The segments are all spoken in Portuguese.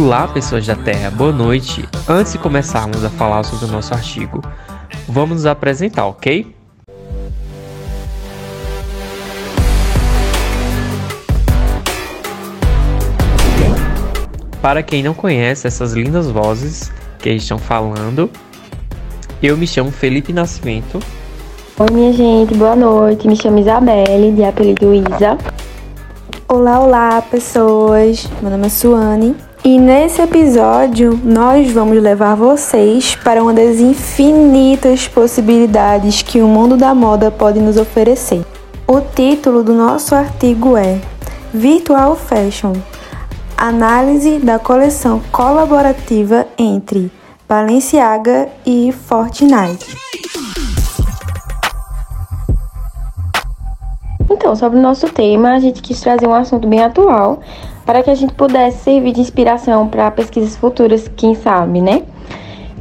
Olá, pessoas da Terra, boa noite. Antes de começarmos a falar sobre o nosso artigo, vamos nos apresentar, ok? Para quem não conhece essas lindas vozes que estão falando, eu me chamo Felipe Nascimento. Oi, minha gente, boa noite. Me chamo Isabelle, de apelido Isa. Olá, olá, pessoas. Meu nome é Suane e nesse episódio, nós vamos levar vocês para uma das infinitas possibilidades que o mundo da moda pode nos oferecer. O título do nosso artigo é Virtual Fashion Análise da coleção colaborativa entre Balenciaga e Fortnite. Então, sobre o nosso tema, a gente quis trazer um assunto bem atual para que a gente pudesse servir de inspiração para pesquisas futuras, quem sabe, né?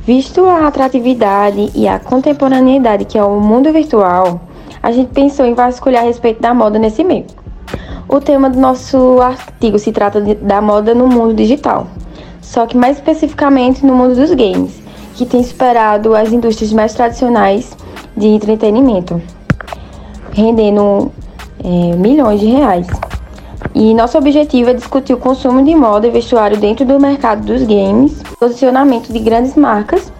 Visto a atratividade e a contemporaneidade que é o mundo virtual, a gente pensou em vasculhar a respeito da moda nesse meio. O tema do nosso artigo se trata de, da moda no mundo digital, só que mais especificamente no mundo dos games, que tem superado as indústrias mais tradicionais de entretenimento, rendendo é, milhões de reais. E nosso objetivo é discutir o consumo de moda e vestuário dentro do mercado dos games, posicionamento de grandes marcas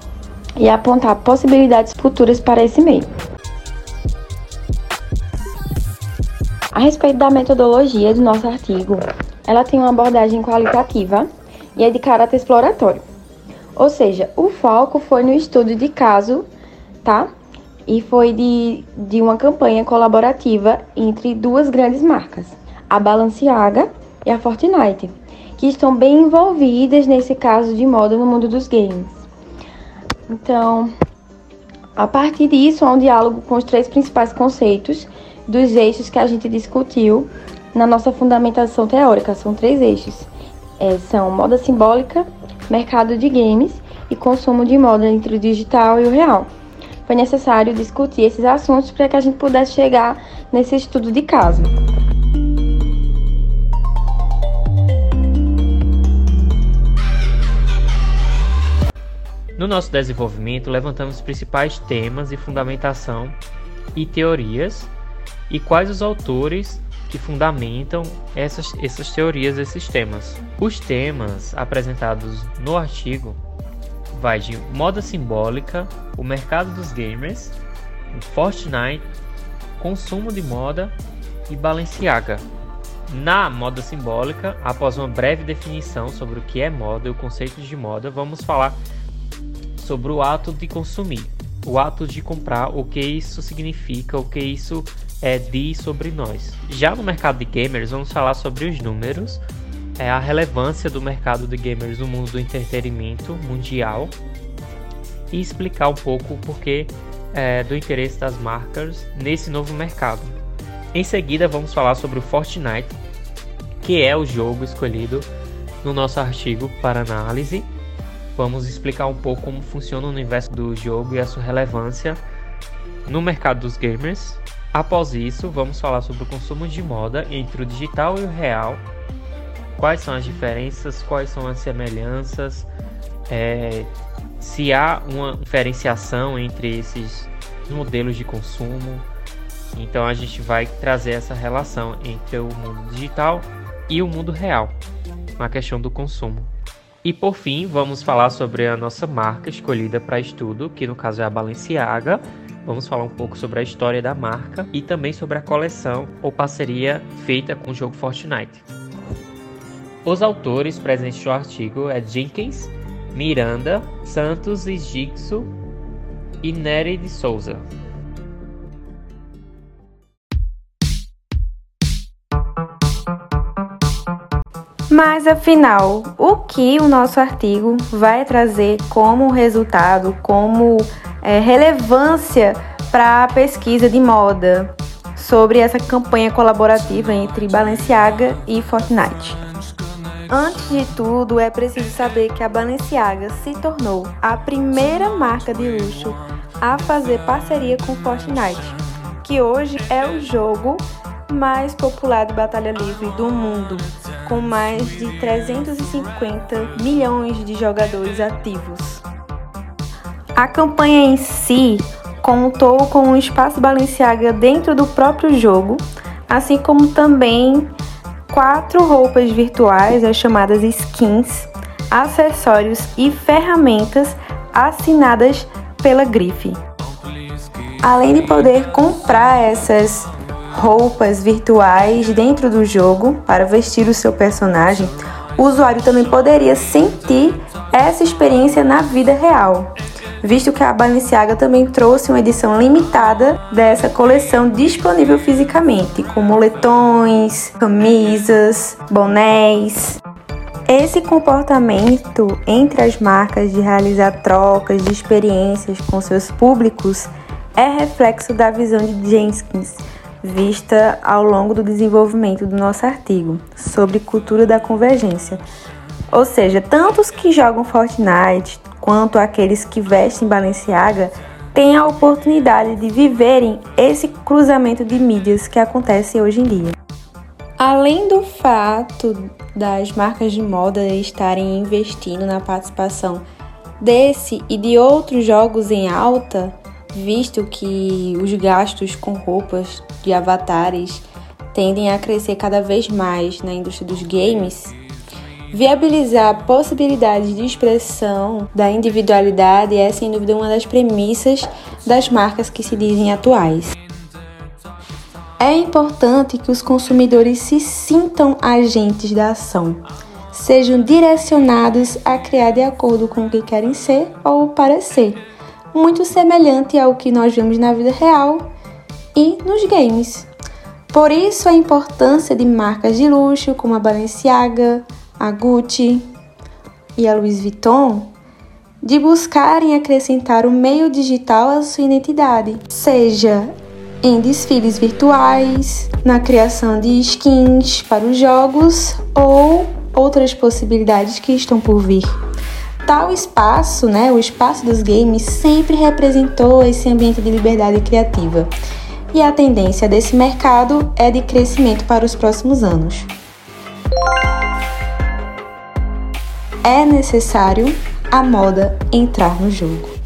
e apontar possibilidades futuras para esse meio. A respeito da metodologia do nosso artigo, ela tem uma abordagem qualitativa e é de caráter exploratório. Ou seja, o foco foi no estudo de caso, tá? E foi de, de uma campanha colaborativa entre duas grandes marcas, a Balenciaga e a Fortnite, que estão bem envolvidas nesse caso de moda no mundo dos games. Então, a partir disso, há um diálogo com os três principais conceitos dos eixos que a gente discutiu na nossa fundamentação teórica. São três eixos. É, são moda simbólica, mercado de games e consumo de moda entre o digital e o real. Foi necessário discutir esses assuntos para que a gente pudesse chegar nesse estudo de caso. No nosso desenvolvimento, levantamos os principais temas e fundamentação e teorias e quais os autores que fundamentam essas, essas teorias, esses temas. Os temas apresentados no artigo vai de moda simbólica, o mercado dos gamers, Fortnite, consumo de moda e Balenciaga. Na moda simbólica, após uma breve definição sobre o que é moda e o conceito de moda, vamos falar sobre o ato de consumir, o ato de comprar, o que isso significa, o que isso é, diz sobre nós. Já no mercado de gamers, vamos falar sobre os números, é, a relevância do mercado de gamers no mundo do entretenimento mundial e explicar um pouco o porquê é, do interesse das marcas nesse novo mercado. Em seguida, vamos falar sobre o Fortnite, que é o jogo escolhido no nosso artigo para análise vamos explicar um pouco como funciona o universo do jogo e a sua relevância no mercado dos gamers. Após isso, vamos falar sobre o consumo de moda entre o digital e o real, quais são as diferenças, quais são as semelhanças, é, se há uma diferenciação entre esses modelos de consumo. Então a gente vai trazer essa relação entre o mundo digital e o mundo real, na questão do consumo. E por fim, vamos falar sobre a nossa marca escolhida para estudo, que no caso é a Balenciaga. Vamos falar um pouco sobre a história da marca e também sobre a coleção ou parceria feita com o jogo Fortnite. Os autores presentes no artigo é Jenkins, Miranda, Santos e Gixo e Nery de Souza. Mas afinal, o que o nosso artigo vai trazer como resultado, como é, relevância para a pesquisa de moda sobre essa campanha colaborativa entre Balenciaga e Fortnite? Antes de tudo, é preciso saber que a Balenciaga se tornou a primeira marca de luxo a fazer parceria com Fortnite, que hoje é o jogo mais popular de batalha livre do mundo com mais de 350 milhões de jogadores ativos. A campanha em si contou com um espaço Balenciaga dentro do próprio jogo, assim como também quatro roupas virtuais, as chamadas skins, acessórios e ferramentas assinadas pela Grife. Além de poder comprar essas roupas virtuais dentro do jogo para vestir o seu personagem, o usuário também poderia sentir essa experiência na vida real, visto que a Balenciaga também trouxe uma edição limitada dessa coleção disponível fisicamente, com moletões, camisas, bonés. Esse comportamento entre as marcas de realizar trocas de experiências com seus públicos é reflexo da visão de Jenkins vista ao longo do desenvolvimento do nosso artigo sobre cultura da convergência. Ou seja, tanto os que jogam Fortnite quanto aqueles que vestem Balenciaga têm a oportunidade de viverem esse cruzamento de mídias que acontece hoje em dia. Além do fato das marcas de moda estarem investindo na participação desse e de outros jogos em alta, visto que os gastos com roupas de avatares tendem a crescer cada vez mais na indústria dos games, viabilizar possibilidades de expressão da individualidade é sem dúvida uma das premissas das marcas que se dizem atuais. É importante que os consumidores se sintam agentes da ação, sejam direcionados a criar de acordo com o que querem ser ou parecer muito semelhante ao que nós vemos na vida real e nos games. Por isso a importância de marcas de luxo como a Balenciaga, a Gucci e a Louis Vuitton de buscarem acrescentar o meio digital à sua identidade, seja em desfiles virtuais, na criação de skins para os jogos ou outras possibilidades que estão por vir. Tal espaço, né, o espaço dos games, sempre representou esse ambiente de liberdade criativa. E a tendência desse mercado é de crescimento para os próximos anos. É necessário a moda entrar no jogo.